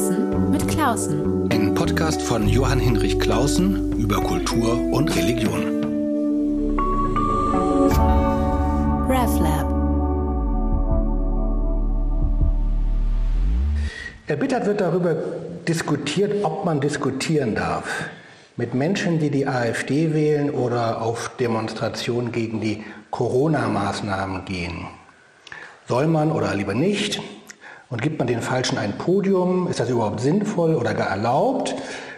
Klausen mit Klausen. Ein Podcast von Johann Hinrich Klausen über Kultur und Religion. RevLab. Erbittert wird darüber diskutiert, ob man diskutieren darf. Mit Menschen, die die AfD wählen oder auf Demonstrationen gegen die Corona-Maßnahmen gehen. Soll man oder lieber nicht? Und gibt man den Falschen ein Podium? Ist das überhaupt sinnvoll oder gar erlaubt?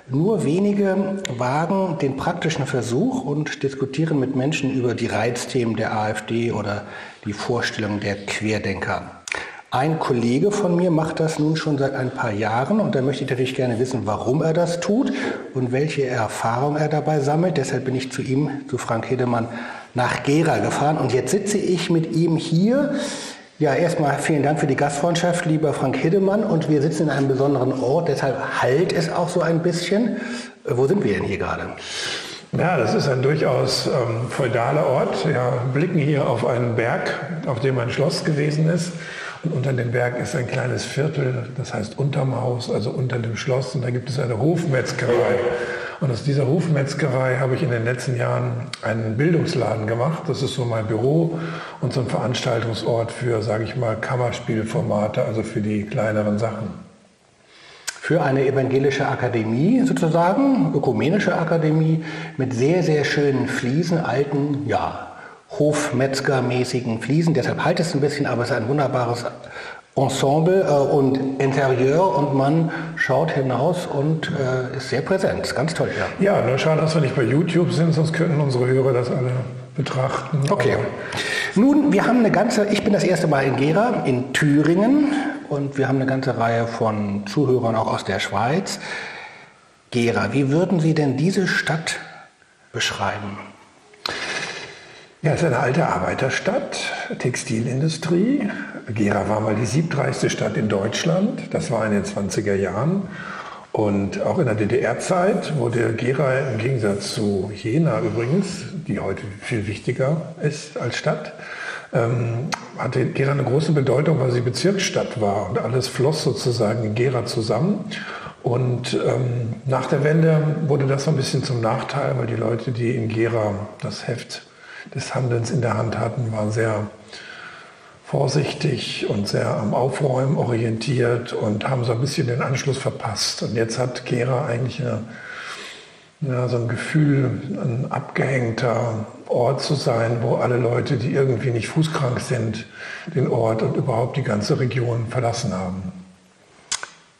Nur wenige wagen den praktischen Versuch und diskutieren mit Menschen über die Reizthemen der AfD oder die Vorstellungen der Querdenker. Ein Kollege von mir macht das nun schon seit ein paar Jahren und da möchte ich natürlich gerne wissen, warum er das tut und welche Erfahrung er dabei sammelt. Deshalb bin ich zu ihm, zu Frank Hedemann, nach Gera gefahren und jetzt sitze ich mit ihm hier ja, erstmal vielen Dank für die Gastfreundschaft, lieber Frank Hiddemann. Und wir sitzen in einem besonderen Ort, deshalb halt es auch so ein bisschen. Äh, wo sind wir denn hier gerade? Ja, das ist ein durchaus ähm, feudaler Ort. Wir blicken hier auf einen Berg, auf dem ein Schloss gewesen ist. Und unter dem Berg ist ein kleines Viertel, das heißt unterm Haus, also unter dem Schloss. Und da gibt es eine Hofmetzgerei. Und aus dieser Hofmetzgerei habe ich in den letzten Jahren einen Bildungsladen gemacht. Das ist so mein Büro und so ein Veranstaltungsort für, sage ich mal, Kammerspielformate, also für die kleineren Sachen. Für eine evangelische Akademie sozusagen, ökumenische Akademie mit sehr, sehr schönen Fliesen, alten, ja, Hofmetzgermäßigen Fliesen. Deshalb halt es ein bisschen, aber es ist ein wunderbares Ensemble äh, und Interieur und man schaut hinaus und äh, ist sehr präsent. Ganz toll, ja. Ja, nur schade, dass wir nicht bei YouTube sind, sonst könnten unsere Hörer das alle betrachten. Okay. Nun, wir haben eine ganze, ich bin das erste Mal in Gera, in Thüringen und wir haben eine ganze Reihe von Zuhörern auch aus der Schweiz. Gera, wie würden Sie denn diese Stadt beschreiben? Ja, es ist eine alte Arbeiterstadt, Textilindustrie. Gera war mal die siebtreichste Stadt in Deutschland. Das war in den 20er Jahren. Und auch in der DDR-Zeit wurde Gera im Gegensatz zu Jena übrigens, die heute viel wichtiger ist als Stadt, ähm, hatte Gera eine große Bedeutung, weil sie Bezirksstadt war und alles floss sozusagen in Gera zusammen. Und ähm, nach der Wende wurde das so ein bisschen zum Nachteil, weil die Leute, die in Gera das Heft des Handelns in der Hand hatten, waren sehr vorsichtig und sehr am Aufräumen orientiert und haben so ein bisschen den Anschluss verpasst. Und jetzt hat Gera eigentlich eine, ja, so ein Gefühl, ein abgehängter Ort zu sein, wo alle Leute, die irgendwie nicht fußkrank sind, den Ort und überhaupt die ganze Region verlassen haben.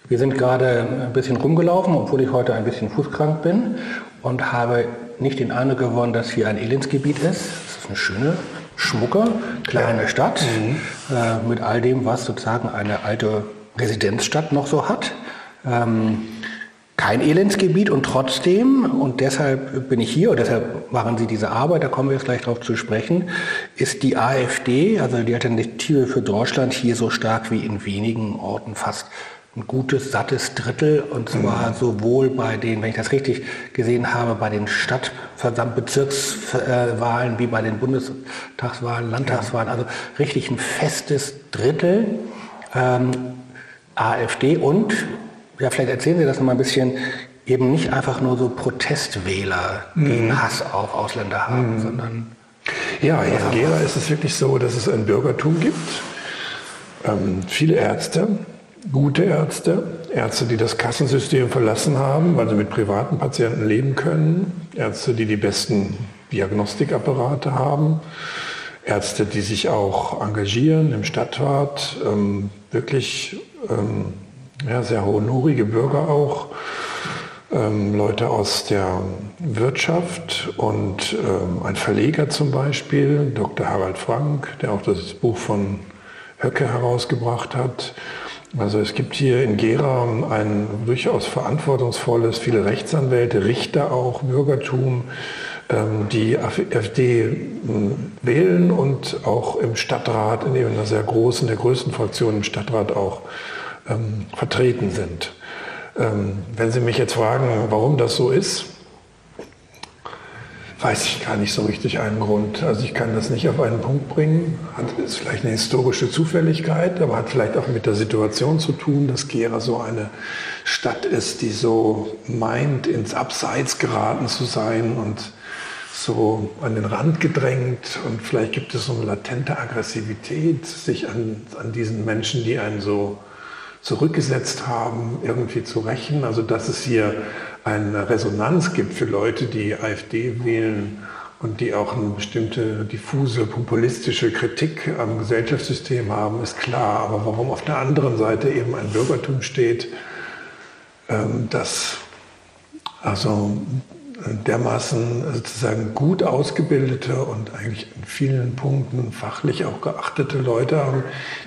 Wir sind gerade ein bisschen rumgelaufen, obwohl ich heute ein bisschen fußkrank bin und habe nicht den Eindruck gewonnen, dass hier ein Elendsgebiet ist. Es ist eine schöne, schmucke, kleine Stadt mhm. äh, mit all dem, was sozusagen eine alte Residenzstadt noch so hat. Ähm, kein Elendsgebiet und trotzdem, und deshalb bin ich hier und deshalb machen Sie diese Arbeit, da kommen wir jetzt gleich darauf zu sprechen, ist die AfD, also die Alternative für Deutschland, hier so stark wie in wenigen Orten fast ein gutes, sattes Drittel und zwar mhm. sowohl bei den, wenn ich das richtig gesehen habe, bei den Stadtbezirkswahlen wie bei den Bundestagswahlen, Landtagswahlen, also richtig ein festes Drittel ähm, AfD und, ja, vielleicht erzählen Sie das noch mal ein bisschen, eben nicht einfach nur so Protestwähler mhm. gegen Hass auf Ausländer haben, mhm. sondern... Ja, in Gera ist es wirklich so, dass es ein Bürgertum gibt, ähm, viele Ärzte, gute Ärzte, Ärzte, die das Kassensystem verlassen haben, weil sie mit privaten Patienten leben können, Ärzte, die die besten Diagnostikapparate haben, Ärzte, die sich auch engagieren im Stadtrat, ähm, wirklich ähm, ja, sehr honorige Bürger auch, ähm, Leute aus der Wirtschaft und ähm, ein Verleger zum Beispiel, Dr. Harald Frank, der auch das Buch von Höcke herausgebracht hat. Also es gibt hier in Gera ein durchaus verantwortungsvolles, viele Rechtsanwälte, Richter auch, Bürgertum, ähm, die AfD hm, wählen und auch im Stadtrat, in einer sehr großen, der größten Fraktion im Stadtrat auch ähm, vertreten sind. Ähm, wenn Sie mich jetzt fragen, warum das so ist, weiß ich gar nicht so richtig einen Grund. Also ich kann das nicht auf einen Punkt bringen. Hat, ist vielleicht eine historische Zufälligkeit, aber hat vielleicht auch mit der Situation zu tun, dass Gera so eine Stadt ist, die so meint, ins Abseits geraten zu sein und so an den Rand gedrängt. Und vielleicht gibt es so eine latente Aggressivität, sich an, an diesen Menschen, die einen so zurückgesetzt haben, irgendwie zu rächen. Also dass es hier eine Resonanz gibt für Leute, die AfD wählen und die auch eine bestimmte diffuse populistische Kritik am Gesellschaftssystem haben, ist klar. Aber warum auf der anderen Seite eben ein Bürgertum steht, ähm, das also dermaßen sozusagen gut ausgebildete und eigentlich in vielen Punkten fachlich auch geachtete Leute haben,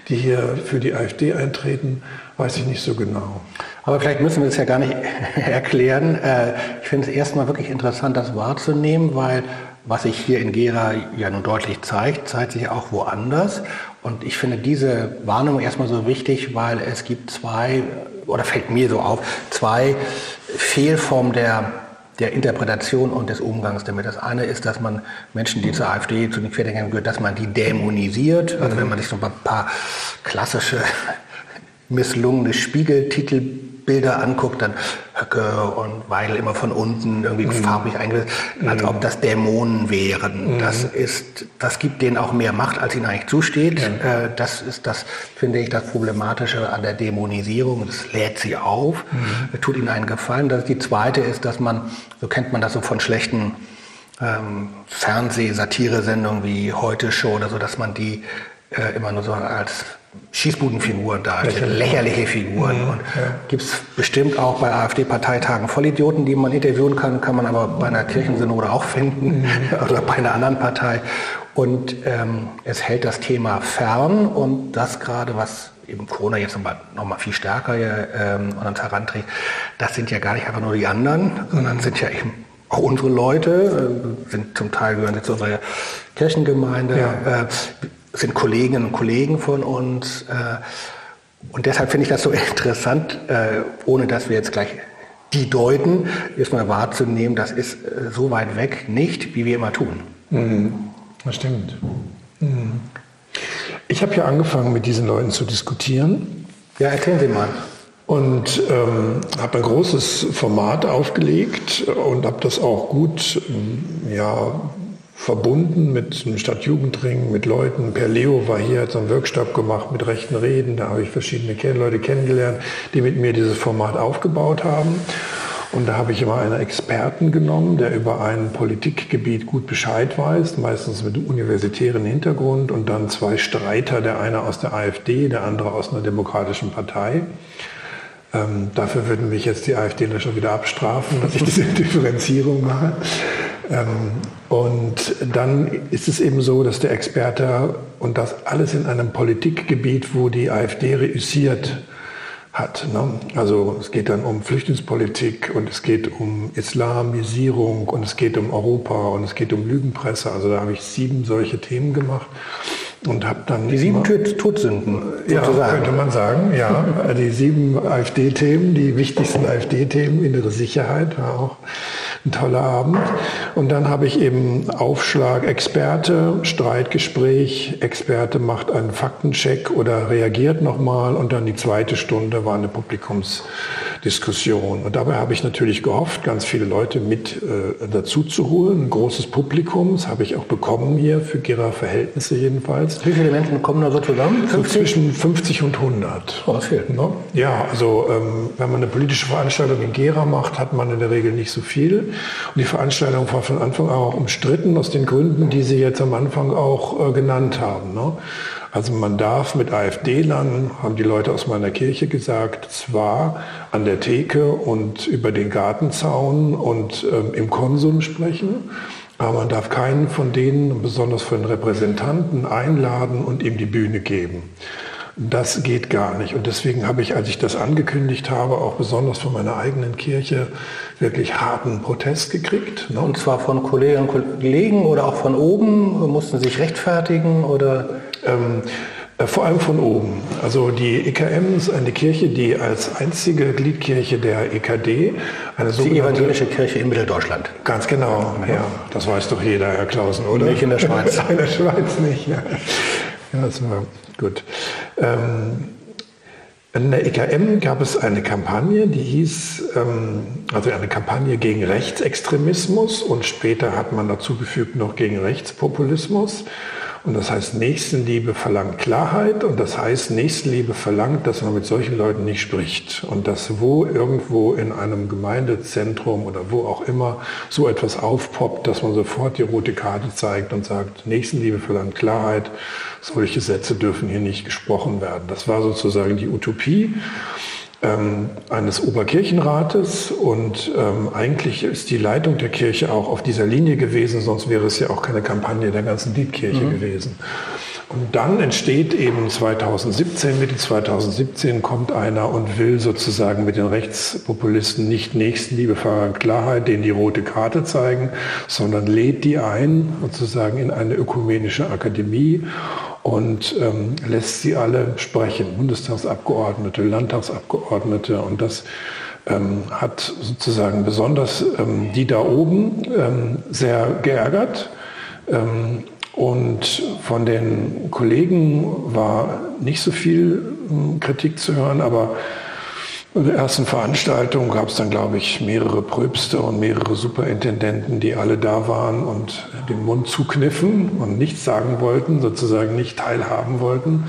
die hier für die AfD eintreten, weiß ich nicht so genau. Aber vielleicht müssen wir es ja gar nicht erklären. Äh, ich finde es erstmal wirklich interessant, das wahrzunehmen, weil was sich hier in Gera ja nun deutlich zeigt, zeigt sich auch woanders. Und ich finde diese Warnung erstmal so wichtig, weil es gibt zwei, oder fällt mir so auf, zwei Fehlformen der der Interpretation und des Umgangs damit. Das eine ist, dass man Menschen, die zur AfD, zu den Querdenkern gehören, dass man die dämonisiert. Also wenn man sich so ein paar klassische misslungene Spiegeltitelbilder anguckt, dann Höcke und Weidel immer von unten irgendwie mhm. farbig eingesetzt, als mhm. ob das Dämonen wären. Mhm. Das ist, das gibt denen auch mehr Macht, als ihnen eigentlich zusteht. Ja. Äh, das ist das, finde ich, das Problematische an der Dämonisierung. Das lädt sie auf, mhm. tut ihnen einen Gefallen. Das, die zweite ist, dass man, so kennt man das so von schlechten ähm, Fernseh-Satire-Sendungen wie Heute Show oder so, dass man die äh, immer nur so als Schießbudenfiguren da, lächerliche, Figuren. Mhm, und ja. gibt es bestimmt auch bei AfD-Parteitagen Vollidioten, die man interviewen kann, kann man aber bei einer Kirchensynode auch finden mhm. oder bei einer anderen Partei. Und ähm, es hält das Thema fern und das gerade, was eben Corona jetzt noch mal viel stärker ähm, an uns heranträgt, das sind ja gar nicht einfach nur die anderen, sondern sind ja eben auch unsere Leute, äh, sind zum Teil gehören sie zu unserer Kirchengemeinde. Ja. Äh, sind Kolleginnen und Kollegen von uns. Äh, und deshalb finde ich das so interessant, äh, ohne dass wir jetzt gleich die deuten, erstmal wahrzunehmen, das ist äh, so weit weg nicht, wie wir immer tun. Mhm. Das stimmt. Mhm. Ich habe ja angefangen, mit diesen Leuten zu diskutieren. Ja, erzählen Sie mal. Und ähm, habe ein großes Format aufgelegt und habe das auch gut ja, verbunden mit einem Stadtjugendring, mit Leuten. Per Leo war hier, hat so einen Workshop gemacht mit rechten Reden. Da habe ich verschiedene Leute kennengelernt, die mit mir dieses Format aufgebaut haben. Und da habe ich immer einen Experten genommen, der über ein Politikgebiet gut Bescheid weiß, meistens mit universitären Hintergrund, und dann zwei Streiter, der eine aus der AfD, der andere aus einer demokratischen Partei. Ähm, dafür würden mich jetzt die AfDler schon wieder abstrafen, dass ich diese Differenzierung mache. Ähm, und dann ist es eben so, dass der Experte und das alles in einem Politikgebiet, wo die AfD reüssiert hat. Ne? Also es geht dann um Flüchtlingspolitik und es geht um Islamisierung und es geht um Europa und es geht um Lügenpresse. Also da habe ich sieben solche Themen gemacht und habe dann die sieben Todsünden ja könnte man sagen ja die sieben AfD-Themen die wichtigsten AfD-Themen innere Sicherheit war auch ein toller Abend. Und dann habe ich eben Aufschlag Experte, Streitgespräch, Experte macht einen Faktencheck oder reagiert nochmal und dann die zweite Stunde war eine Publikumsdiskussion. Und dabei habe ich natürlich gehofft, ganz viele Leute mit äh, dazu zu holen, ein großes Publikum, das habe ich auch bekommen hier für Gera-Verhältnisse jedenfalls. Wie viele Menschen kommen da so zusammen? 50? Zwischen 50 und 100. Oh, das fehlt. Ne? Ja, also ähm, wenn man eine politische Veranstaltung in Gera macht, hat man in der Regel nicht so viel. Und die Veranstaltung war von Anfang an auch umstritten aus den Gründen, die Sie jetzt am Anfang auch äh, genannt haben. Ne? Also man darf mit AfD-Lern, haben die Leute aus meiner Kirche gesagt, zwar an der Theke und über den Gartenzaun und ähm, im Konsum sprechen, aber man darf keinen von denen, besonders von den Repräsentanten, einladen und ihm die Bühne geben. Das geht gar nicht. Und deswegen habe ich, als ich das angekündigt habe, auch besonders von meiner eigenen Kirche wirklich harten Protest gekriegt. Ne? Und zwar von Kolleginnen und Kollegen oder auch von oben? Mussten sich rechtfertigen oder? Ähm, Äh, vor allem von oben. Also die EKM ist eine Kirche, die als einzige Gliedkirche der EKD eine die evangelische Kirche in Mitteldeutschland. Ganz genau, ja. ja. Das weiß doch jeder, Herr Klausen, oder? Nicht in der Schweiz. in der Schweiz nicht, ja. ja das war gut. Ähm, in der EKM gab es eine Kampagne, die hieß, ähm, also eine Kampagne gegen Rechtsextremismus und später hat man dazu gefügt noch gegen Rechtspopulismus. Und das heißt, Nächstenliebe verlangt Klarheit und das heißt, Nächstenliebe verlangt, dass man mit solchen Leuten nicht spricht. Und dass wo irgendwo in einem Gemeindezentrum oder wo auch immer so etwas aufpoppt, dass man sofort die rote Karte zeigt und sagt, Nächstenliebe verlangt Klarheit, solche Sätze dürfen hier nicht gesprochen werden. Das war sozusagen die Utopie ähm, eines Oberkirchenrates und ähm, eigentlich ist die Leitung der Kirche auch auf dieser Linie gewesen, sonst wäre es ja auch keine Kampagne der ganzen Diebkirche mhm. gewesen. Und dann entsteht eben 2017, Mitte 2017 kommt einer und will sozusagen mit den Rechtspopulisten nicht Nächstenliebe, Freiheit, Klarheit, denen die rote Karte zeigen, sondern lädt die ein sozusagen in eine ökumenische Akademie und ähm, lässt sie alle sprechen, Bundestagsabgeordnete, Landtagsabgeordnete und das ähm, hat sozusagen besonders ähm, die da oben ähm, sehr geärgert. Ähm, und von den Kollegen war nicht so viel ähm, Kritik zu hören, aber bei der ersten Veranstaltung gab es dann, glaube ich, mehrere Pröbste und mehrere Superintendenten, die alle da waren und den Mund zukniffen und nichts sagen wollten, sozusagen nicht teilhaben wollten,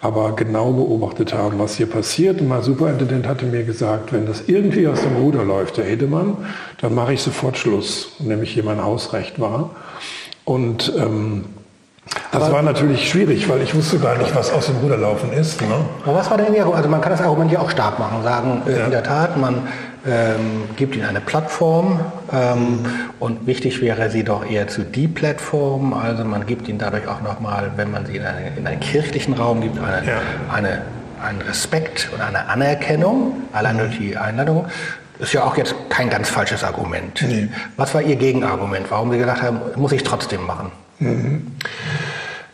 aber genau beobachtet haben, was hier passiert. Und mein Superintendent hatte mir gesagt, wenn das irgendwie aus dem Ruder läuft, der Edemann, dann mache ich sofort Schluss, nämlich hier mein Hausrecht war. Und ähm, das aber war natürlich schwierig, weil ich wusste gar nicht, was aus dem Ruder laufen ist. Ne? Aber was war denn Ihr Also man kann das Argument ja auch stark machen, sagen, ja. in der Tat, man ähm, gibt ihnen eine Plattform ähm, und wichtig wäre sie doch eher zu die Plattform. Also man gibt ihnen dadurch auch nochmal, wenn man sie in, eine, in einen kirchlichen Raum gibt, eine, ja. eine, einen Respekt und eine Anerkennung, allein durch die Einladung. Ist ja auch jetzt kein ganz falsches Argument. Nee. Was war Ihr Gegenargument? Warum Sie gesagt haben, muss ich trotzdem machen? Mhm.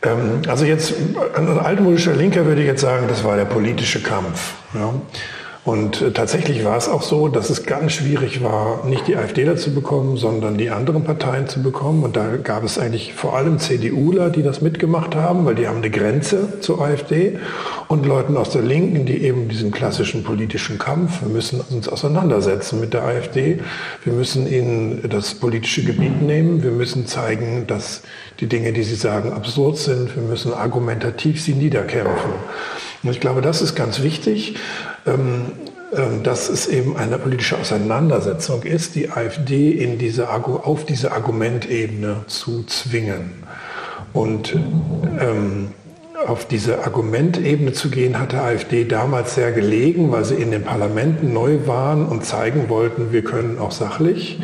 Ähm, also jetzt, ein altmodischer Linker würde ich jetzt sagen, das war der politische Kampf. Ja. Und äh, tatsächlich war es auch so, dass es ganz schwierig war, nicht die AfD zu bekommen, sondern die anderen Parteien zu bekommen. Und da gab es eigentlich vor allem CDUler, die das mitgemacht haben, weil die haben eine Grenze zur AfD. Und Leuten aus der Linken, die eben diesen klassischen politischen Kampf, wir müssen uns auseinandersetzen mit der AfD. Wir müssen ihnen das politische Gebiet nehmen. Wir müssen zeigen, dass die Dinge, die sie sagen, absurd sind. Wir müssen argumentativ sie niederkämpfen. Und ich glaube, das ist ganz wichtig. Ähm, ähm, dass es eben eine politische Auseinandersetzung ist, die AfD in diese, auf diese Argumentebene zu zwingen. Und ähm, auf diese Argumentebene zu gehen, hat der AfD damals sehr gelegen, weil sie in den Parlamenten neu waren und zeigen wollten, wir können auch sachlich.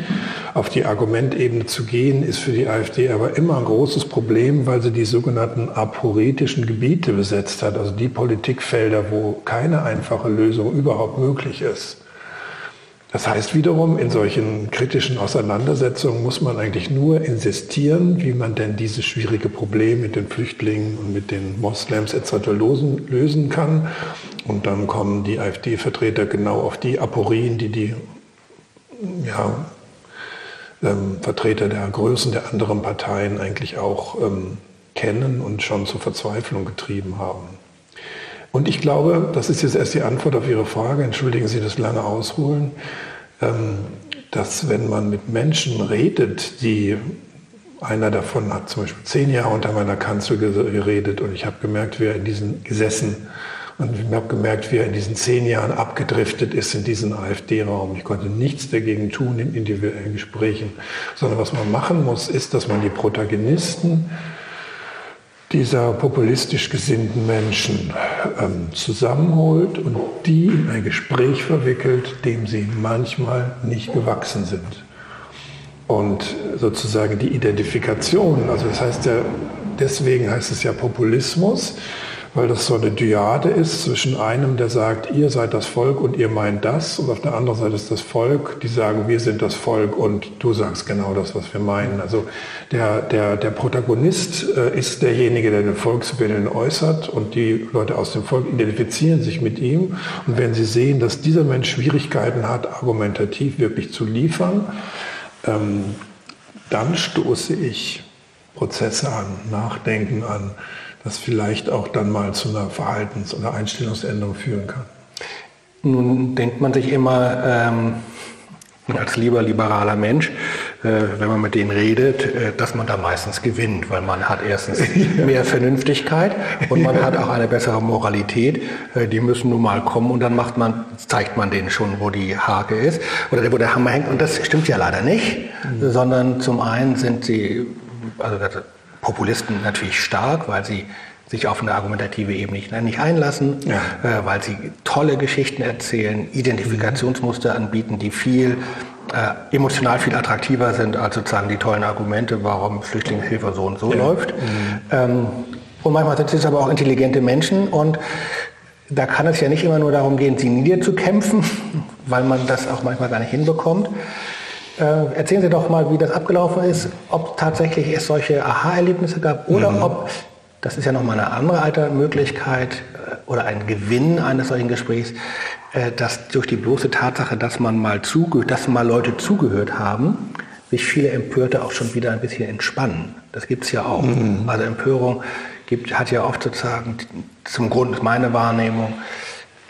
Auf die Argumentebene zu gehen, ist für die AfD aber immer ein großes Problem, weil sie die sogenannten aporetischen Gebiete besetzt hat, also die Politikfelder, wo keine einfache Lösung überhaupt möglich ist. Das heißt wiederum, in solchen kritischen Auseinandersetzungen muss man eigentlich nur insistieren, wie man denn dieses schwierige Problem mit den Flüchtlingen und mit den Moslems etc. Lösen, kann. Und dann kommen die AfD-Vertreter genau auf die Aporien, die die ja, ähm, Vertreter der Größen der anderen Parteien eigentlich auch ähm, kennen und schon zur Verzweiflung getrieben haben. Und ich glaube, das ist jetzt erst die Antwort auf Ihre Frage, entschuldigen Sie das lange Ausholen, ähm, dass wenn man mit Menschen redet, die einer davon hat zum Beispiel zehn Jahre unter meiner Kanzel geredet und ich habe gemerkt, wie er in diesen gesessen und ich habe gemerkt, wie er in diesen zehn Jahren abgedriftet ist in diesen AfD-Raum. Ich konnte nichts dagegen tun in individuellen Gesprächen, sondern was man machen muss, ist, dass man die Protagonisten dieser populistisch gesinnten Menschen ähm, zusammenholt und die in ein Gespräch verwickelt, dem sie manchmal nicht gewachsen sind. Und sozusagen die Identifikation, also das heißt ja, deswegen heißt es ja Populismus, weil das so eine Dyade ist zwischen einem, der sagt, ihr seid das Volk und ihr meint das, und auf der anderen Seite ist das Volk, die sagen, wir sind das Volk und du sagst genau das, was wir meinen. Also der, der, der Protagonist äh, ist derjenige, der den Volkswillen äußert und die Leute aus dem Volk identifizieren sich mit ihm. Und wenn sie sehen, dass dieser Mensch Schwierigkeiten hat, argumentativ wirklich zu liefern, ähm, dann stoße ich Prozesse an, Nachdenken an, das vielleicht auch dann mal zu einer Verhaltens- oder Einstellungsänderung führen kann. Nun denkt man sich immer ähm, als lieber liberaler Mensch, äh, wenn man mit denen redet, äh, dass man da meistens gewinnt, weil man hat erstens mehr Vernünftigkeit und man hat auch eine bessere Moralität. Äh, die müssen nun mal kommen und dann macht man, zeigt man denen schon, wo die Hake ist oder wo der Hammer hängt. Und das stimmt ja leider nicht, mhm. sondern zum einen sind sie also Populisten natürlich stark, weil sie sich auf eine argumentative Ebene nicht, nicht einlassen, ja. äh, weil sie tolle Geschichten erzählen, Identifikationsmuster anbieten, die viel äh, emotional viel attraktiver sind als sozusagen die tollen Argumente, warum Flüchtlingshilfe so und so ja. läuft. Mhm. Ähm, und manchmal sind es aber auch intelligente Menschen und da kann es ja nicht immer nur darum gehen, sie niederzukämpfen, weil man das auch manchmal gar nicht hinbekommt, äh, erzählen Sie doch mal, wie das abgelaufen ist, ob tatsächlich es solche Aha-Erlebnisse gab oder mhm. ob, das ist ja nochmal eine andere alte Möglichkeit äh, oder ein Gewinn eines solchen Gesprächs, äh, dass durch die bloße Tatsache, dass man mal zugehört, dass mal Leute zugehört haben, sich viele Empörte auch schon wieder ein bisschen entspannen. Das gibt es ja auch. Mhm. Also Empörung gibt, hat ja oft sozusagen zum Grund meine Wahrnehmung,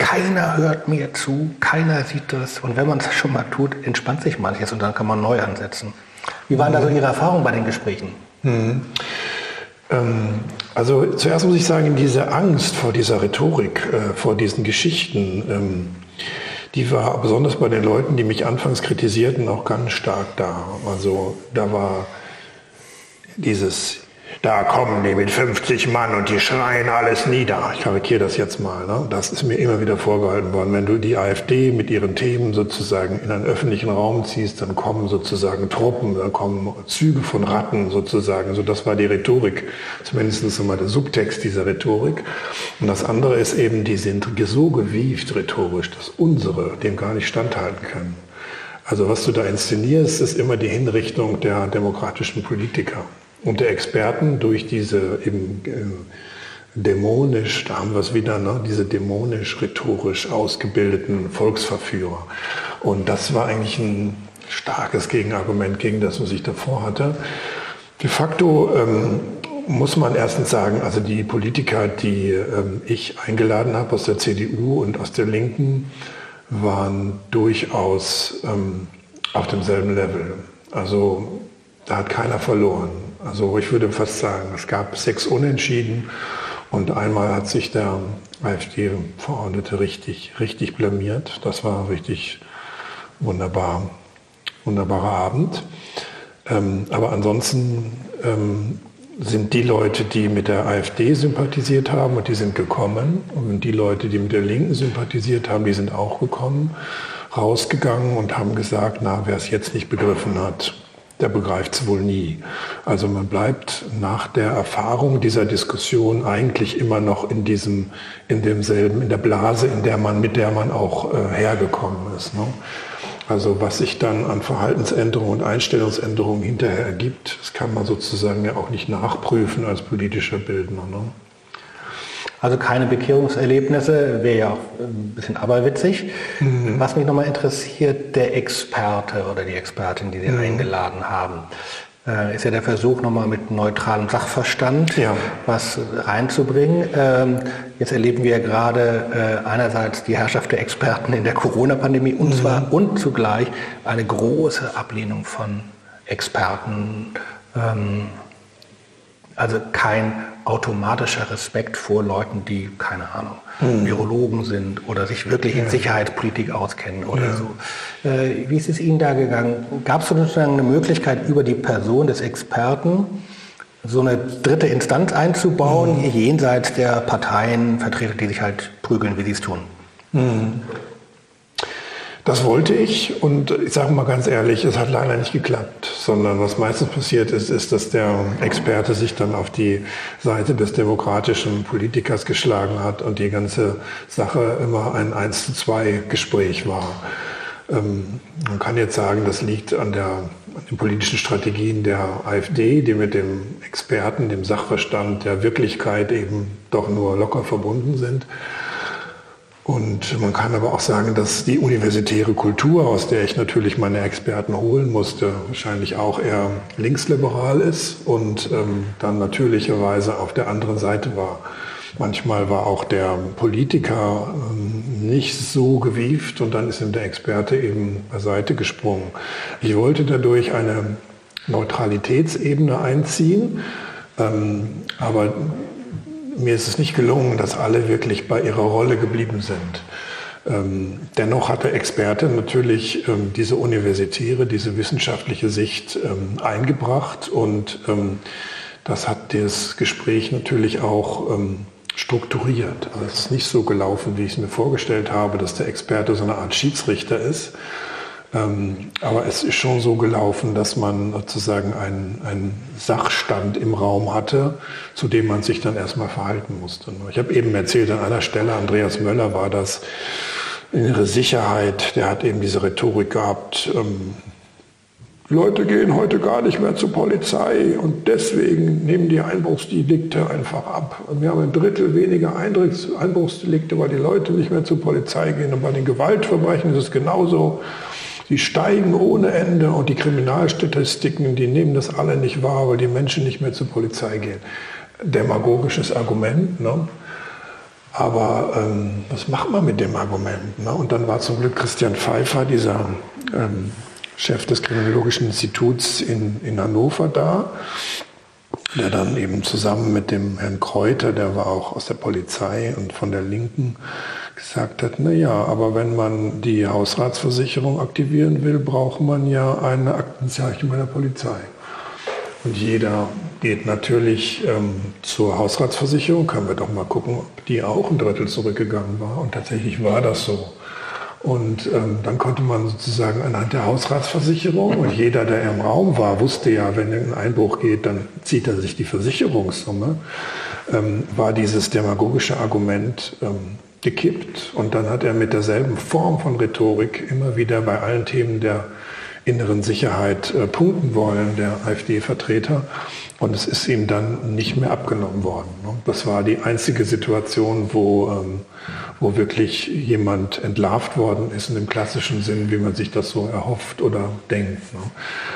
keiner hört mir zu, keiner sieht das. Und wenn man es schon mal tut, entspannt sich manches und dann kann man neu ansetzen. Wie waren da so Ihre Erfahrungen bei den Gesprächen? Mhm. Ähm, also zuerst muss ich sagen, diese Angst vor dieser Rhetorik, äh, vor diesen Geschichten, ähm, die war besonders bei den Leuten, die mich anfangs kritisierten, auch ganz stark da. Also da war dieses da kommen die mit 50 Mann und die schreien alles nieder. Ich karikiere das jetzt mal. Ne? Das ist mir immer wieder vorgehalten worden. Wenn du die AfD mit ihren Themen sozusagen in einen öffentlichen Raum ziehst, dann kommen sozusagen Truppen, dann kommen Züge von Ratten sozusagen. So, das war die Rhetorik, zumindest einmal der Subtext dieser Rhetorik. Und das andere ist eben, die sind so gewieft rhetorisch, dass unsere dem gar nicht standhalten können. Also was du da inszenierst, ist immer die Hinrichtung der demokratischen Politiker und der Experten durch diese eben äh, dämonisch, da haben wir es wieder, ne, diese dämonisch-rhetorisch ausgebildeten Volksverführer. Und das war eigentlich ein starkes Gegenargument gegen das, was ich davor hatte. De facto ähm, muss man erstens sagen, also die Politiker, die ähm, ich eingeladen habe aus der CDU und aus der Linken, waren durchaus ähm, auf demselben Level. Also da hat keiner verloren. Also ich würde fast sagen, es gab sechs Unentschieden und einmal hat sich der AfD-Verordnete richtig, richtig blamiert. Das war richtig wunderbar, wunderbarer Abend. Ähm, aber ansonsten ähm, sind die Leute, die mit der AfD sympathisiert haben und die sind gekommen und die Leute, die mit der Linken sympathisiert haben, die sind auch gekommen, rausgegangen und haben gesagt, na, wer es jetzt nicht begriffen hat, der begreift es wohl nie. Also man bleibt nach der Erfahrung dieser Diskussion eigentlich immer noch in diesem, in demselben, in der Blase, in der man, mit der man auch äh, hergekommen ist. Ne? Also was sich dann an Verhaltensänderungen und Einstellungsänderungen hinterher ergibt, das kann man sozusagen ja auch nicht nachprüfen als politischer Bildner. Ne? Also keine Bekehrungserlebnisse, wäre ja auch ein bisschen aberwitzig. Mhm. Was mich nochmal interessiert, der Experte oder die Expertin, die Sie mhm. eingeladen haben, äh, ist ja der Versuch, nochmal mit neutralem Sachverstand ja. was reinzubringen. Ähm, jetzt erleben wir ja gerade äh, einerseits die Herrschaft der Experten in der Corona-Pandemie und mhm. zwar und zugleich eine große Ablehnung von Experten. Ähm, also kein automatischer Respekt vor Leuten, die, keine Ahnung, hm. Virologen sind oder sich wirklich in Sicherheitspolitik auskennen oder ja. so. Äh, wie ist es Ihnen da gegangen? Gab es sozusagen eine Möglichkeit, über die Person des Experten so eine dritte Instanz einzubauen, hm. jenseits der Parteien, Vertreter, die sich halt prügeln, wie sie es tun? Hm. Das wollte ich und ich sage mal ganz ehrlich, es hat leider nicht geklappt, sondern was meistens passiert ist, ist, dass der Experte sich dann auf die Seite des demokratischen Politikers geschlagen hat und die ganze Sache immer ein 1 zu 2 Gespräch war. Ähm, man kann jetzt sagen, das liegt an, der, an den politischen Strategien der AfD, die mit dem Experten, dem Sachverstand der Wirklichkeit eben doch nur locker verbunden sind. Und man kann aber auch sagen, dass die universitäre Kultur, aus der ich natürlich meine Experten holen musste, wahrscheinlich auch eher linksliberal ist und ähm, dann natürlicherweise auf der anderen Seite war. Manchmal war auch der Politiker ähm, nicht so gewieft und dann ist ihm der Experte eben beiseite gesprungen. Ich wollte dadurch eine Neutralitätsebene einziehen, ähm, aber mir ist es nicht gelungen, dass alle wirklich bei ihrer Rolle geblieben sind. Ähm, dennoch hat der Experte natürlich ähm, diese universitäre, diese wissenschaftliche Sicht ähm, eingebracht und ähm, das hat das Gespräch natürlich auch ähm, strukturiert. Also es ist nicht so gelaufen, wie ich es mir vorgestellt habe, dass der Experte so eine Art Schiedsrichter ist, ähm, aber es ist schon so gelaufen, dass man sozusagen einen, einen Sachstand im Raum hatte, zu dem man sich dann erstmal verhalten musste. Ich habe eben erzählt, an einer Stelle, Andreas Möller war das, innere Sicherheit, der hat eben diese Rhetorik gehabt, ähm, Leute gehen heute gar nicht mehr zur Polizei und deswegen nehmen die Einbruchsdelikte einfach ab. Und wir haben ein Drittel weniger Einbruchsdelikte, weil die Leute nicht mehr zur Polizei gehen. Und bei den Gewaltverbrechen ist es genauso. Die steigen ohne Ende und die Kriminalstatistiken, die nehmen das alle nicht wahr, weil die Menschen nicht mehr zur Polizei gehen. Demagogisches Argument. Ne? Aber ähm, was macht man mit dem Argument? Ne? Und dann war zum Glück Christian Pfeiffer, dieser ähm, Chef des Kriminologischen Instituts in, in Hannover da, der dann eben zusammen mit dem Herrn Kräuter, der war auch aus der Polizei und von der Linken, gesagt hat, na ja, aber wenn man die Hausratsversicherung aktivieren will, braucht man ja eine Aktenzeichen bei der Polizei. Und jeder geht natürlich ähm, zur Hausratsversicherung, können wir doch mal gucken, ob die auch ein Drittel zurückgegangen war. Und tatsächlich war das so. Und ähm, dann konnte man sozusagen anhand der Hausratsversicherung, und jeder, der im Raum war, wusste ja, wenn ein Einbruch geht, dann zieht er sich die Versicherungssumme, ähm, war dieses demagogische Argument ähm, gekippt. Und dann hat er mit derselben Form von Rhetorik immer wieder bei allen Themen der inneren Sicherheit äh, punkten wollen, der AfD-Vertreter. Und es ist ihm dann nicht mehr abgenommen worden. Ne? Das war die einzige Situation, wo, ähm, wo wirklich jemand entlarvt worden ist in dem klassischen Sinn, wie man sich das so erhofft oder denkt. Ne?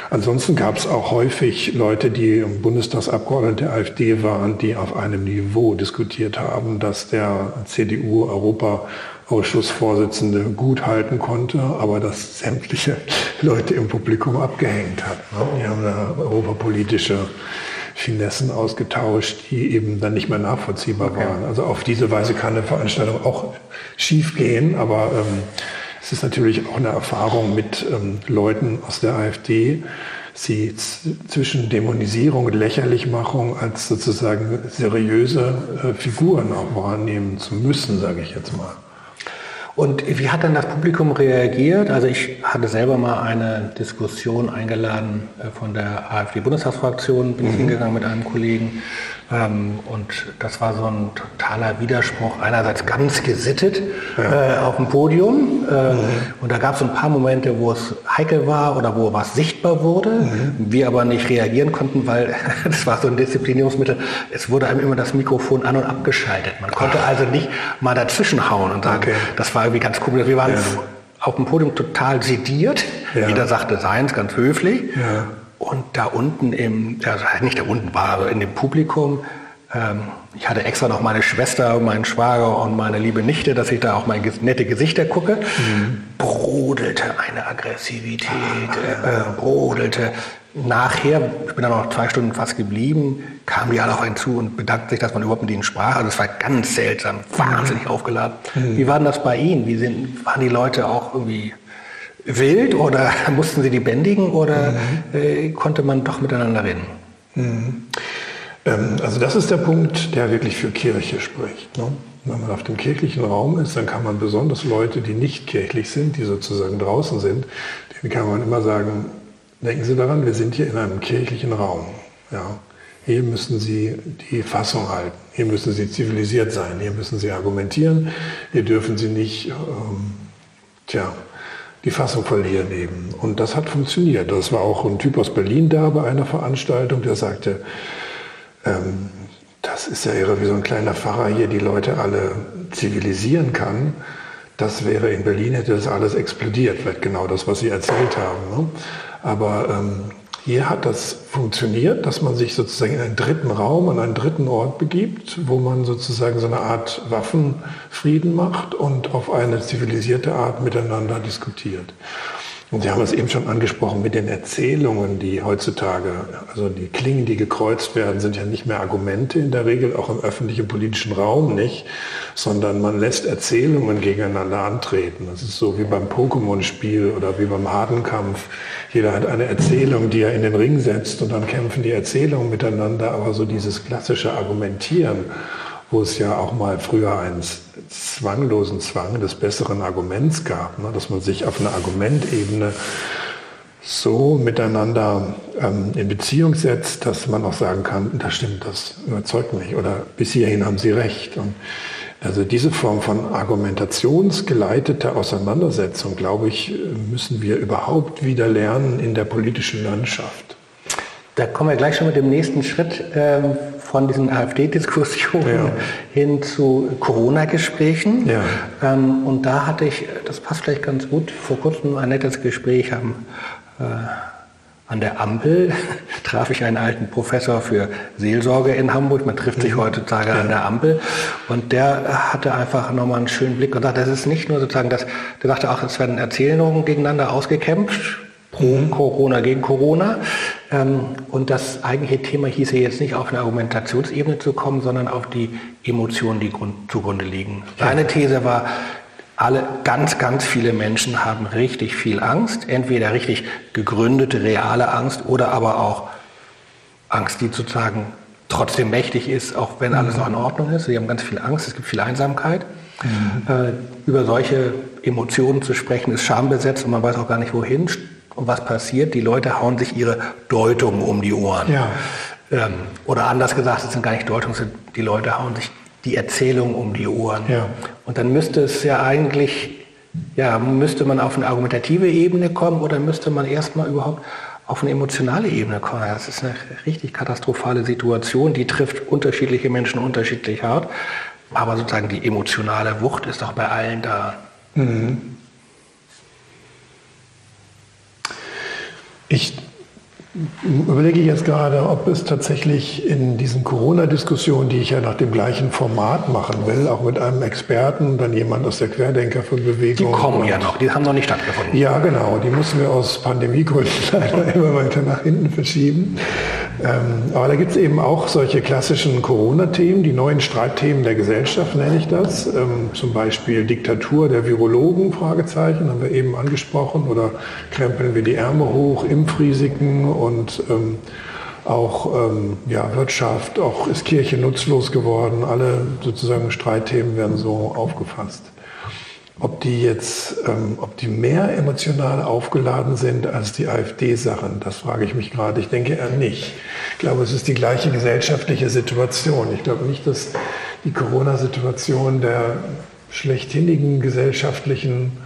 Ansonsten gab es auch häufig Leute, die Bundestagsabgeordnete der AfD waren, die auf einem Niveau diskutiert haben, dass der CDU-Europa Ausschussvorsitzende gut halten konnte, aber dass sämtliche Leute im Publikum abgehängt hat. Ne? Die haben da europapolitische Finessen ausgetauscht, die eben dann nicht mehr nachvollziehbar okay. waren. Also auf diese Weise kann eine Veranstaltung auch schief gehen, aber ähm, es ist natürlich auch eine Erfahrung mit ähm, Leuten aus der AfD, sie zwischen Dämonisierung und Lächerlichmachung als sozusagen seriöse äh, Figuren auch wahrnehmen zu müssen, sage ich jetzt mal. Und wie hat dann das Publikum reagiert? Also ich hatte selber mal eine Diskussion eingeladen äh, von der AfD-Bundestagsfraktion, bin ich mhm. hingegangen mit einem Kollegen und das war so ein totaler Widerspruch. Einerseits ganz gesittet ja. äh, auf dem Podium. Äh, mhm. Und da gab es ein paar Momente, wo es heikel war oder wo was sichtbar wurde. Mhm. Wir aber nicht reagieren konnten, weil das war so ein Disziplinierungsmittel. Es wurde einem immer das Mikrofon an- und abgeschaltet. Man konnte Ach. also nicht mal dazwischen hauen und sagen, okay. das war irgendwie ganz komisch. Wir waren ja. auf dem Podium total sediert. Ja. Jeder sagte seins, ganz höflich. Und da unten im, also nicht da unten war, aber in dem Publikum, ähm, ich hatte extra noch meine Schwester, meinen Schwager und meine liebe Nichte, dass ich da auch meine nette Gesichter gucke, mhm. brodelte eine Aggressivität, äh, brodelte. Nachher, ich bin dann noch zwei Stunden fast geblieben, kamen die alle auf einen zu und bedankten sich, dass man überhaupt mit ihnen sprach. Also es war ganz seltsam, wahnsinnig mhm. aufgeladen. Mhm. Wie war denn das bei Ihnen? Wie sind, waren die Leute auch irgendwie wild oder mussten sie die bändigen oder mhm. äh, konnte man doch miteinander reden? Mhm. Ähm, also das ist der Punkt, der wirklich für Kirche spricht. Ne? Wenn man auf dem kirchlichen Raum ist, dann kann man besonders Leute, die nicht kirchlich sind, die sozusagen draußen sind, denen kann man immer sagen, denken Sie daran, wir sind hier in einem kirchlichen Raum. Ja. Hier müssen Sie die Fassung halten, hier müssen Sie zivilisiert sein, hier müssen Sie argumentieren, hier dürfen Sie nicht ähm, tja, die Fassung verlieren eben. Und das hat funktioniert. Das war auch ein Typ aus Berlin da bei einer Veranstaltung, der sagte, ähm, das ist ja irre, wie so ein kleiner Pfarrer hier die Leute alle zivilisieren kann. Das wäre in Berlin, hätte das alles explodiert, vielleicht genau das, was Sie erzählt haben. Ne? Aber ähm, hier hat das funktioniert, dass man sich sozusagen in einen dritten Raum, an einen dritten Ort begibt, wo man sozusagen so eine Art Waffenfrieden macht und auf eine zivilisierte Art miteinander diskutiert. Und Sie haben es eben schon angesprochen mit den Erzählungen, die heutzutage, also die Klingen, die gekreuzt werden, sind ja nicht mehr Argumente in der Regel, auch im öffentlichen politischen Raum nicht, sondern man lässt Erzählungen gegeneinander antreten. Das ist so wie beim Pokémon-Spiel oder wie beim Hadenkampf. Jeder hat eine Erzählung, die er in den Ring setzt und dann kämpfen die Erzählungen miteinander, aber so dieses klassische Argumentieren, wo es ja auch mal früher einen zwanglosen Zwang des besseren Arguments gab, ne, dass man sich auf einer Argumentebene so miteinander ähm, in Beziehung setzt, dass man auch sagen kann, das stimmt, das überzeugt mich oder bis hierhin haben Sie recht. Und also diese Form von argumentationsgeleiteter Auseinandersetzung, glaube ich, müssen wir überhaupt wieder lernen in der politischen Landschaft. Da kommen wir gleich schon mit dem nächsten Schritt ähm, von diesen AfD-Diskussionen ja. hin zu Corona-Gesprächen. Ja. Ähm, und da hatte ich, das passt vielleicht ganz gut, vor kurzem ein nettes Gespräch haben. Äh, an der Ampel traf ich einen alten Professor für Seelsorge in Hamburg. Man trifft sich mhm. heutzutage ja. an der Ampel. Und der hatte einfach nochmal einen schönen Blick und sagte, das ist nicht nur sozusagen das, der sagte auch, es werden Erzählungen gegeneinander ausgekämpft pro mhm. Corona gegen Corona. Ähm, und das eigentliche Thema hieße jetzt nicht auf eine Argumentationsebene zu kommen, sondern auf die Emotionen, die zugrunde liegen. Seine These war, alle, ganz, ganz viele Menschen haben richtig viel Angst. Entweder richtig gegründete, reale Angst oder aber auch Angst, die sozusagen trotzdem mächtig ist, auch wenn alles noch in Ordnung ist. Sie haben ganz viel Angst, es gibt viel Einsamkeit. Mhm. Äh, über solche Emotionen zu sprechen, ist schambesetzt und man weiß auch gar nicht wohin. Und was passiert? Die Leute hauen sich ihre Deutungen um die Ohren. Ja. Ähm, oder anders gesagt, es sind gar nicht Deutungen, die Leute hauen sich die Erzählung um die Ohren. Ja. Und dann müsste es ja eigentlich, ja, müsste man auf eine argumentative Ebene kommen oder müsste man erstmal überhaupt auf eine emotionale Ebene kommen. Das ist eine richtig katastrophale Situation, die trifft unterschiedliche Menschen unterschiedlich hart. Aber sozusagen die emotionale Wucht ist doch bei allen da. Mhm. Ich überlege jetzt gerade, ob es tatsächlich in diesen Corona-Diskussionen, die ich ja nach dem gleichen Format machen will, auch mit einem Experten, dann jemand aus der Querdenker für Bewegung. Die kommen ja noch, die haben noch nicht stattgefunden. Ja, genau, die müssen wir aus Pandemiegründen leider immer weiter nach hinten verschieben. Ähm, aber da gibt es eben auch solche klassischen Corona-Themen, die neuen Streitthemen der Gesellschaft nenne ich das. Ähm, zum Beispiel Diktatur der Virologen, Fragezeichen, haben wir eben angesprochen, oder krempeln wir die Ärmel hoch, Impfrisiken und ähm, auch ja, Wirtschaft, auch ist Kirche nutzlos geworden. Alle sozusagen Streitthemen werden so aufgefasst. Ob die jetzt, ähm, ob die mehr emotional aufgeladen sind als die AfD-Sachen, das frage ich mich gerade. Ich denke eher nicht. Ich glaube, es ist die gleiche gesellschaftliche Situation. Ich glaube nicht, dass die Corona-Situation der schlechthinigen gesellschaftlichen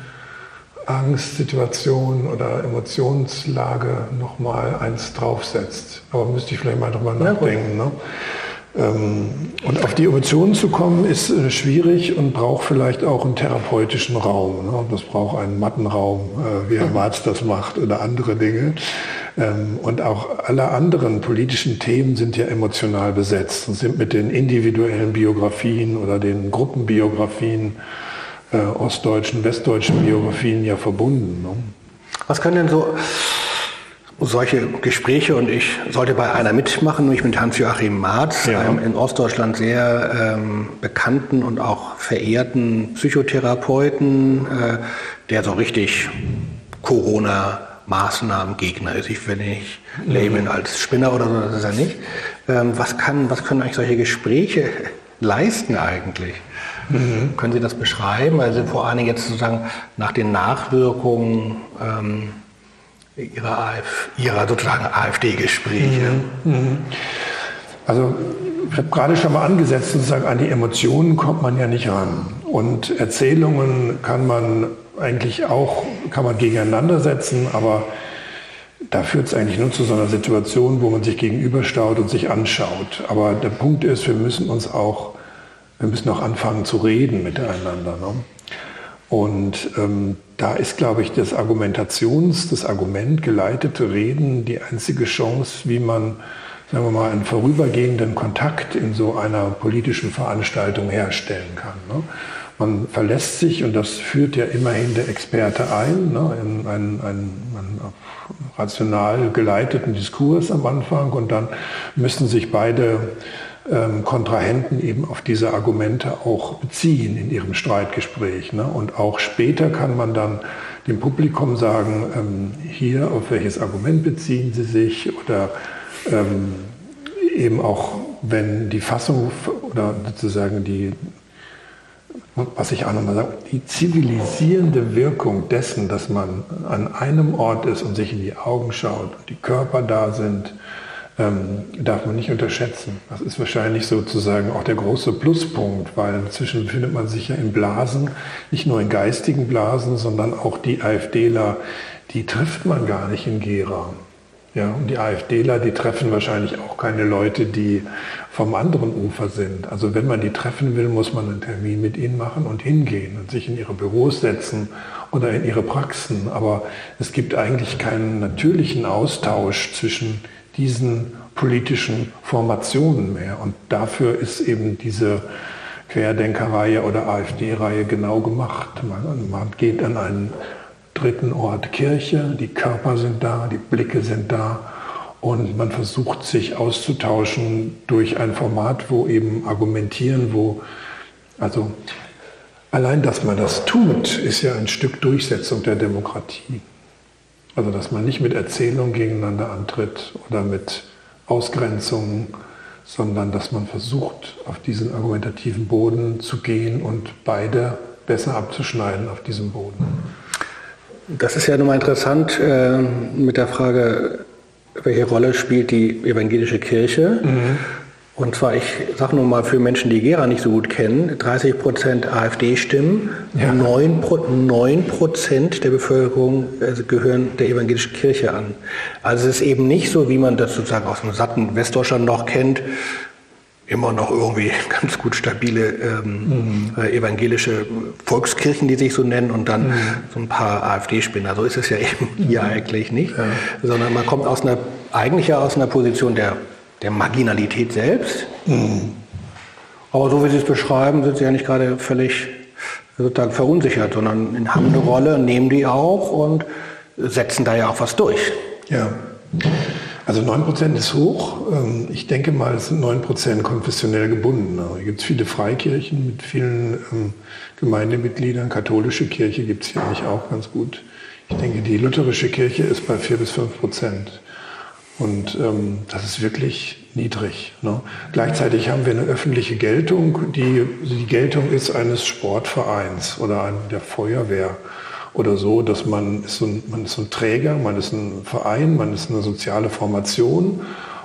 Angstsituation oder Emotionslage nochmal eins draufsetzt. Aber müsste ich vielleicht mal drüber nachdenken. Ne? Ähm, und auf die Emotionen zu kommen, ist äh, schwierig und braucht vielleicht auch einen therapeutischen Raum. Ne? Das braucht einen Mattenraum, äh, wie Herr Marz das macht oder andere Dinge. Ähm, und auch alle anderen politischen Themen sind ja emotional besetzt und sind mit den individuellen Biografien oder den Gruppenbiografien äh, ostdeutschen, westdeutschen Biografien ja verbunden. Ne? Was können denn so solche Gespräche und ich sollte bei einer mitmachen, nämlich mit Hans-Joachim Marz, ja. einem in Ostdeutschland sehr ähm, bekannten und auch verehrten Psychotherapeuten, äh, der so richtig Corona-Maßnahmengegner ist. Ich will nicht labeln mhm. als Spinner oder so, das ist er nicht. Ähm, was, kann, was können eigentlich solche Gespräche leisten eigentlich? Mhm. Können Sie das beschreiben? Also vor allem jetzt sozusagen nach den Nachwirkungen ähm, Ihrer, AF, Ihrer sozusagen AfD-Gespräche. Mhm. Mhm. Also ich habe gerade schon mal angesetzt, sozusagen an die Emotionen kommt man ja nicht ran. Und Erzählungen kann man eigentlich auch, kann man gegeneinander setzen, aber da führt es eigentlich nur zu so einer Situation, wo man sich gegenüberstaut und sich anschaut. Aber der Punkt ist, wir müssen uns auch, wir müssen auch anfangen zu reden miteinander. Ne? Und ähm, da ist, glaube ich, das Argumentations-, das Argument geleitete Reden die einzige Chance, wie man, sagen wir mal, einen vorübergehenden Kontakt in so einer politischen Veranstaltung herstellen kann. Ne? Man verlässt sich, und das führt ja immerhin der Experte ein, ne, in einen, einen, einen rational geleiteten Diskurs am Anfang, und dann müssen sich beide ähm, Kontrahenten eben auf diese Argumente auch beziehen in ihrem Streitgespräch. Ne? Und auch später kann man dann dem Publikum sagen, ähm, hier, auf welches Argument beziehen Sie sich oder ähm, eben auch, wenn die Fassung oder sozusagen die, was ich auch nochmal sage, die zivilisierende Wirkung dessen, dass man an einem Ort ist und sich in die Augen schaut und die Körper da sind, ähm, darf man nicht unterschätzen. Das ist wahrscheinlich sozusagen auch der große Pluspunkt, weil inzwischen befindet man sich ja in Blasen, nicht nur in geistigen Blasen, sondern auch die AfDler, die trifft man gar nicht in Gera. Ja, und die AfDler, die treffen wahrscheinlich auch keine Leute, die vom anderen Ufer sind. Also wenn man die treffen will, muss man einen Termin mit ihnen machen und hingehen und sich in ihre Büros setzen oder in ihre Praxen. Aber es gibt eigentlich keinen natürlichen Austausch zwischen diesen politischen Formationen mehr. Und dafür ist eben diese Querdenkerreihe oder AfD-Reihe genau gemacht. Man, man geht an einen dritten Ort Kirche, die Körper sind da, die Blicke sind da und man versucht sich auszutauschen durch ein Format, wo eben argumentieren, wo, also allein, dass man das tut, ist ja ein Stück Durchsetzung der Demokratie. Also dass man nicht mit Erzählung gegeneinander antritt oder mit Ausgrenzungen, sondern dass man versucht, auf diesen argumentativen Boden zu gehen und beide besser abzuschneiden auf diesem Boden. Das ist ja nun mal interessant äh, mit der Frage, welche Rolle spielt die evangelische Kirche? Mhm. Und zwar, ich sage nur mal für Menschen, die Gera nicht so gut kennen, 30 Prozent AfD-Stimmen, ja. 9, 9 Prozent der Bevölkerung also gehören der evangelischen Kirche an. Also es ist eben nicht so, wie man das sozusagen aus dem satten Westdeutschland noch kennt, immer noch irgendwie ganz gut stabile ähm, mhm. evangelische Volkskirchen, die sich so nennen, und dann mhm. so ein paar AfD-Spinner. So ist es ja eben hier mhm. eigentlich nicht, ja. sondern man kommt aus einer, eigentlich ja aus einer Position der der Marginalität selbst. Mhm. Aber so wie Sie es beschreiben, sind Sie ja nicht gerade völlig sozusagen verunsichert, sondern haben eine Rolle, nehmen die auch und setzen da ja auch was durch. Ja. Also 9% ist hoch. Ähm, ich denke mal, es sind 9% konfessionell gebunden. Hier gibt es viele Freikirchen mit vielen ähm, Gemeindemitgliedern. Katholische Kirche gibt es hier eigentlich auch ganz gut. Ich denke, die lutherische Kirche ist bei 4 bis 5 Prozent. Und ähm, das ist wirklich niedrig. Ne? Gleichzeitig haben wir eine öffentliche Geltung, die die Geltung ist eines Sportvereins oder ein, der Feuerwehr oder so, dass man ist, so ein, man ist so ein Träger, man ist ein Verein, man ist eine soziale Formation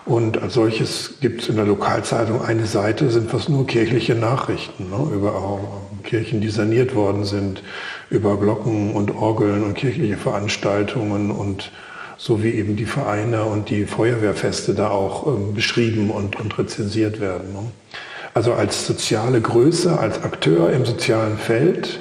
und als solches gibt es in der Lokalzeitung eine Seite, sind fast nur kirchliche Nachrichten ne? über Kirchen, die saniert worden sind, über Glocken und Orgeln und kirchliche Veranstaltungen und so wie eben die Vereine und die Feuerwehrfeste da auch ähm, beschrieben und, und rezensiert werden. Ne? Also als soziale Größe, als Akteur im sozialen Feld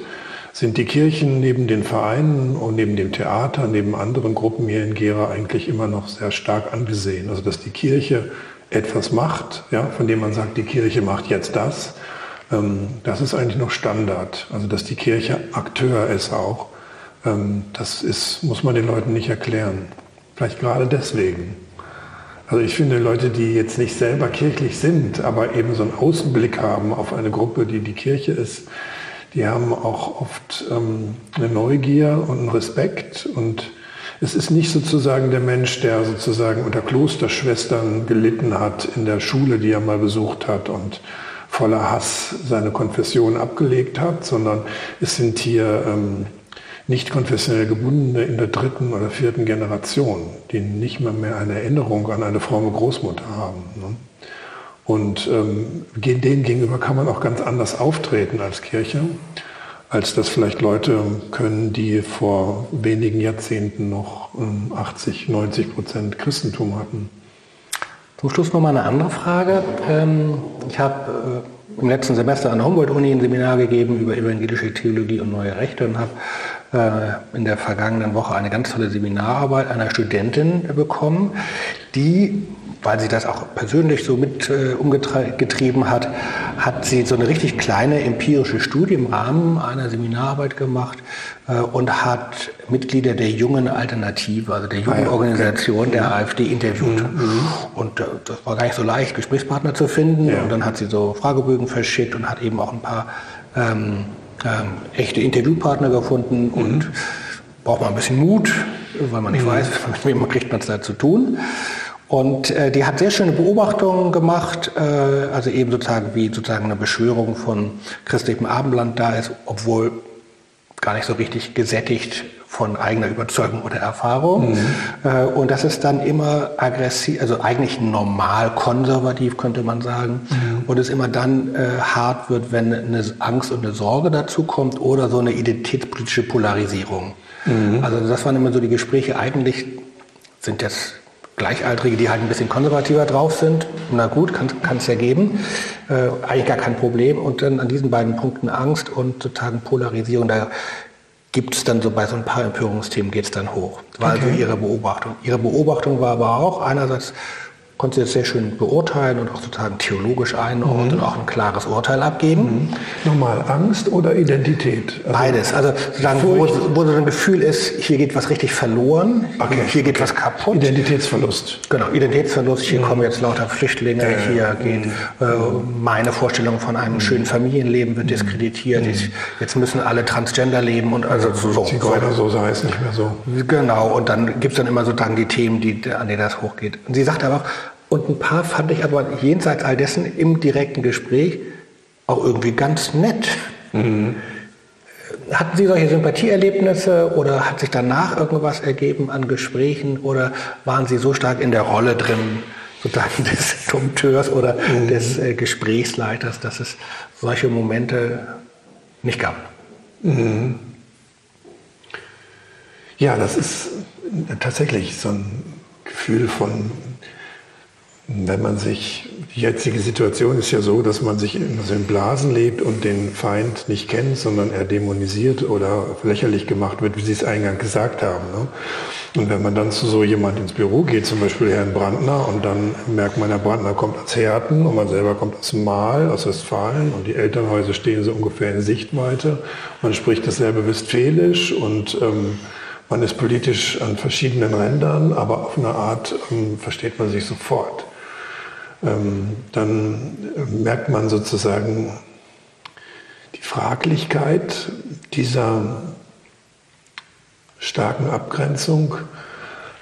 sind die Kirchen neben den Vereinen und neben dem Theater, neben anderen Gruppen hier in Gera eigentlich immer noch sehr stark angesehen. Also dass die Kirche etwas macht, ja, von dem man sagt, die Kirche macht jetzt das, ähm, das ist eigentlich noch Standard. Also dass die Kirche Akteur ist auch, ähm, das ist, muss man den Leuten nicht erklären. Vielleicht gerade deswegen. Also ich finde, Leute, die jetzt nicht selber kirchlich sind, aber eben so einen Außenblick haben auf eine Gruppe, die die Kirche ist, die haben auch oft ähm, eine Neugier und einen Respekt. Und es ist nicht sozusagen der Mensch, der sozusagen unter Klosterschwestern gelitten hat in der Schule, die er mal besucht hat und voller Hass seine Konfession abgelegt hat, sondern es sind hier ähm, nicht konfessionell gebundene in der dritten oder vierten Generation, die nicht mal mehr eine Erinnerung an eine fromme Großmutter haben. Ne? Und ähm, denen gegenüber kann man auch ganz anders auftreten als Kirche, als das vielleicht Leute können, die vor wenigen Jahrzehnten noch ähm, 80, 90 Prozent Christentum hatten. Zum Schluss noch mal eine andere Frage. Ähm, ich habe äh, im letzten Semester an der Humboldt-Uni ein Seminar gegeben über evangelische Theologie und neue Rechte und habe in der vergangenen Woche eine ganz tolle Seminararbeit einer Studentin bekommen, die weil sie das auch persönlich so mit äh, umgetrieben hat, hat sie so eine richtig kleine empirische Studie im Rahmen einer Seminararbeit gemacht äh, und hat Mitglieder der jungen Alternative, also der Jugendorganisation der mhm. AfD interviewt. Mhm. mhm. Und äh, das war gar nicht so leicht, Gesprächspartner zu finden. Ja. Und dann hat sie so Fragebögen verschickt und hat eben auch ein paar ähm, ähm, echte Interviewpartner gefunden mhm. und braucht man ein bisschen Mut, weil man nicht mhm. weiß, mit wem kriegt man es da zu tun. Und äh, die hat sehr schöne Beobachtungen gemacht, äh, also eben sozusagen wie sozusagen eine Beschwörung von christlichem Abendland da ist, obwohl gar nicht so richtig gesättigt von eigener Überzeugung oder Erfahrung. Mhm. Äh, und das ist dann immer aggressiv, also eigentlich normal konservativ könnte man sagen. Mhm. Und es immer dann äh, hart wird, wenn eine Angst und eine Sorge dazu kommt oder so eine identitätspolitische Polarisierung. Mhm. Also das waren immer so die Gespräche. Eigentlich sind jetzt Gleichaltrige, die halt ein bisschen konservativer drauf sind, na gut, kann es ja geben, äh, eigentlich gar kein Problem. Und dann an diesen beiden Punkten Angst und sozusagen Polarisierung, da gibt es dann so bei so ein paar Empörungsthemen geht es dann hoch. War okay. also ihre Beobachtung. Ihre Beobachtung war aber auch einerseits konnte sie das sehr schön beurteilen und auch sozusagen theologisch einordnen mhm. und auch ein klares Urteil abgeben. Mhm. Nochmal Angst oder Identität? Also Beides. Also sozusagen, wo, wo, so ein Gefühl ist, hier geht was richtig verloren, okay. hier geht was kaputt. Identitätsverlust. Genau, Identitätsverlust. Hier mhm. kommen jetzt lauter Flüchtlinge, äh, hier geht äh, meine Vorstellung von einem mhm. schönen Familienleben wird mhm. diskreditiert. Ich, jetzt müssen alle Transgender leben und also so. so Zigeuner so sei es nicht mehr so. Genau, und dann gibt es dann immer sozusagen die Themen, die, an denen das hochgeht. Und sie sagt aber auch, und ein paar fand ich aber jenseits all dessen im direkten Gespräch auch irgendwie ganz nett. Mhm. Hatten Sie solche Sympathieerlebnisse oder hat sich danach irgendwas ergeben an Gesprächen oder waren Sie so stark in der Rolle drin, sozusagen des Dompteurs oder mhm. des äh, Gesprächsleiters, dass es solche Momente nicht gab? Mhm. Ja, das ist tatsächlich so ein Gefühl von wenn man sich, die jetzige Situation ist ja so, dass man sich in, also in Blasen lebt und den Feind nicht kennt, sondern er dämonisiert oder lächerlich gemacht wird, wie Sie es eingangs gesagt haben. Ne? Und wenn man dann zu so jemand ins Büro geht, zum Beispiel Herrn Brandner, und dann merkt man, Herr Brandner kommt aus Herten und man selber kommt aus Mahl, aus Westfalen und die Elternhäuser stehen so ungefähr in Sichtweite. Man spricht dasselbe Westfälisch und ähm, man ist politisch an verschiedenen Rändern, aber auf eine Art ähm, versteht man sich sofort. Ähm, dann merkt man sozusagen die Fraglichkeit dieser starken Abgrenzung,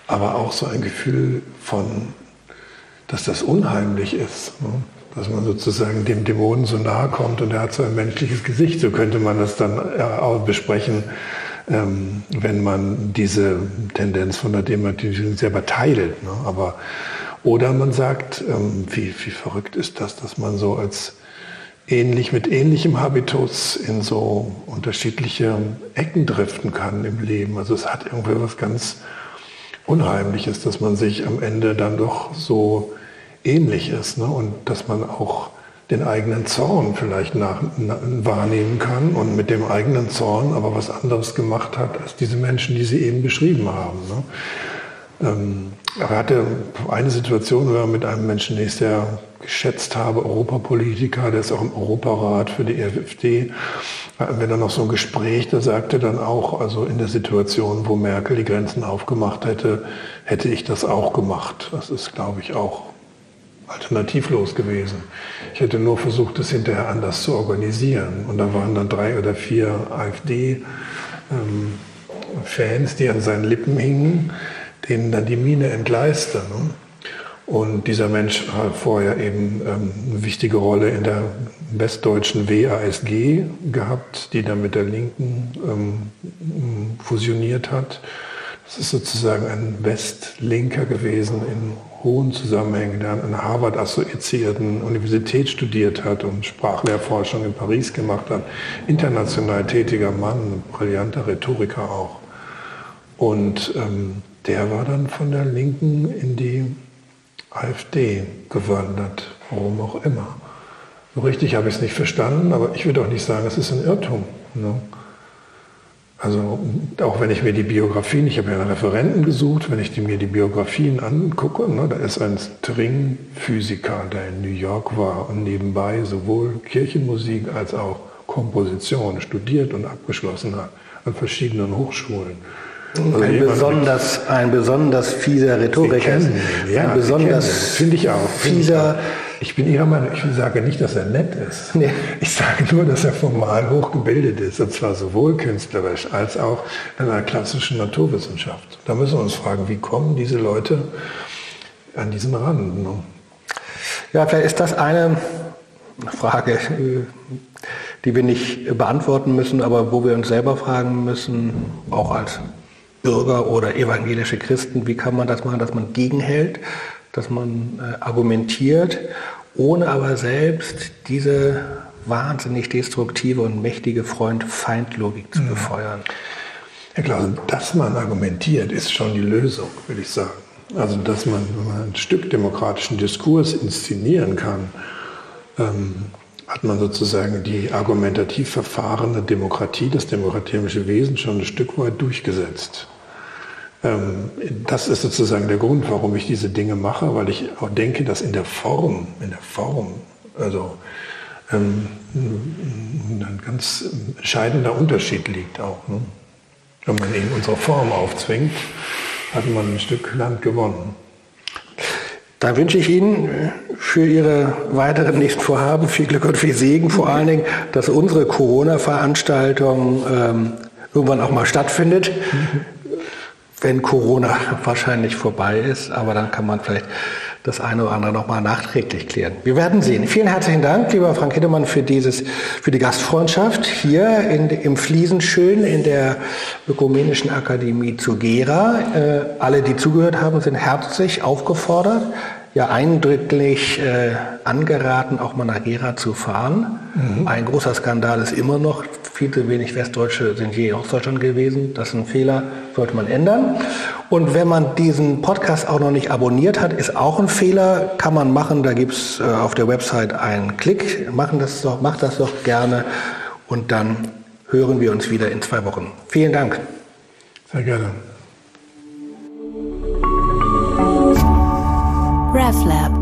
aber auch so ein Gefühl von, dass das unheimlich ist. Ne? Dass man sozusagen dem Dämonen so nahe kommt und er hat so ein menschliches Gesicht. So könnte man das dann auch besprechen, ähm, wenn man diese Tendenz von der Dematisierung selber teilt. Ne? Aber oder man sagt, ähm, wie, wie verrückt ist das, dass man so als ähnlich mit ähnlichem Habitus in so unterschiedliche Ecken driften kann im Leben. Also es hat irgendwie was ganz Unheimliches, dass man sich am Ende dann doch so ähnlich ist ne? und dass man auch den eigenen Zorn vielleicht nach, na, wahrnehmen kann und mit dem eigenen Zorn aber was anderes gemacht hat als diese Menschen, die Sie eben beschrieben haben. Ne? Ähm, er hatte eine Situation, wo er mit einem Menschen, den ich sehr geschätzt habe, Europapolitiker, der ist auch im Europarat für die AfD, hatten wir dann noch so ein Gespräch, da sagte dann auch, also in der Situation, wo Merkel die Grenzen aufgemacht hätte, hätte ich das auch gemacht. Das ist, glaube ich, auch alternativlos gewesen. Ich hätte nur versucht, es hinterher anders zu organisieren. Und da waren dann drei oder vier AfD-Fans, ähm, die an seinen Lippen hingen denen dann die Mine entgleiste. Ne? Und dieser Mensch hat vorher eben ähm, eine wichtige Rolle in der westdeutschen WASG gehabt, die dann mit der Linken ähm, fusioniert hat. Das ist sozusagen ein Westlinker gewesen in hohen Zusammenhängen, der an einer Harvard-assoziierten Universität studiert hat und Sprachlehrforschung in Paris gemacht hat. International tätiger Mann, brillanter Rhetoriker auch. Und ähm, der war dann von der Linken in die AfD gewandert, warum auch immer. So richtig habe ich es nicht verstanden, aber ich würde auch nicht sagen, es ist ein Irrtum. Ne? Also auch wenn ich mir die Biografien, ich habe ja Referenten gesucht, wenn ich mir die Biografien angucke, ne, da ist ein Stringphysiker, der in New York war und nebenbei sowohl Kirchenmusik als auch Komposition studiert und abgeschlossen hat an verschiedenen Hochschulen. Ein, besonders, ein besonders fieser Rhetoriker. Ja, ein besonders finde ich auch. Fieser. Ich bin Ihrer Meinung, ich sage nicht, dass er nett ist. Nee. Ich sage nur, dass er formal hochgebildet ist, und zwar sowohl künstlerisch als auch in einer klassischen Naturwissenschaft. Da müssen wir uns fragen, wie kommen diese Leute an diesen Rand? Ne? Ja, vielleicht ist das eine Frage, die wir nicht beantworten müssen, aber wo wir uns selber fragen müssen, auch als Bürger oder evangelische Christen, wie kann man das machen, dass man gegenhält, dass man äh, argumentiert, ohne aber selbst diese wahnsinnig destruktive und mächtige Freund-Feind-Logik zu mhm. befeuern. Herr Klaus, dass man argumentiert, ist schon die Lösung, würde ich sagen. Also, dass man, man ein Stück demokratischen Diskurs inszenieren kann, ähm, hat man sozusagen die argumentativ verfahrene Demokratie, das demokratische Wesen schon ein Stück weit durchgesetzt. Ähm, das ist sozusagen der Grund, warum ich diese Dinge mache, weil ich auch denke, dass in der Form, in der Form, also ähm, ein ganz entscheidender Unterschied liegt auch. Ne? Wenn man eben unsere Form aufzwingt, hat man ein Stück Land gewonnen. Dann wünsche ich Ihnen für Ihre weiteren nächsten Vorhaben viel Glück und viel Segen, vor allen Dingen, dass unsere Corona-Veranstaltung ähm, irgendwann auch mal stattfindet wenn Corona wahrscheinlich vorbei ist, aber dann kann man vielleicht das eine oder andere nochmal nachträglich klären. Wir werden sehen. Vielen herzlichen Dank, lieber Frank Hittemann, für dieses, für die Gastfreundschaft hier in, im Fliesenschön in der Ökumenischen Akademie zu Gera. Äh, alle, die zugehört haben, sind herzlich aufgefordert, ja eindrücklich äh, angeraten, auch mal nach Gera zu fahren. Mhm. Ein großer Skandal ist immer noch, viel zu wenig Westdeutsche sind je in Ostdeutschland gewesen. Das ist ein Fehler, sollte man ändern. Und wenn man diesen Podcast auch noch nicht abonniert hat, ist auch ein Fehler, kann man machen. Da gibt's äh, auf der Website einen Klick. Machen das doch, macht das doch gerne. Und dann hören wir uns wieder in zwei Wochen. Vielen Dank. Sehr gerne. RefLab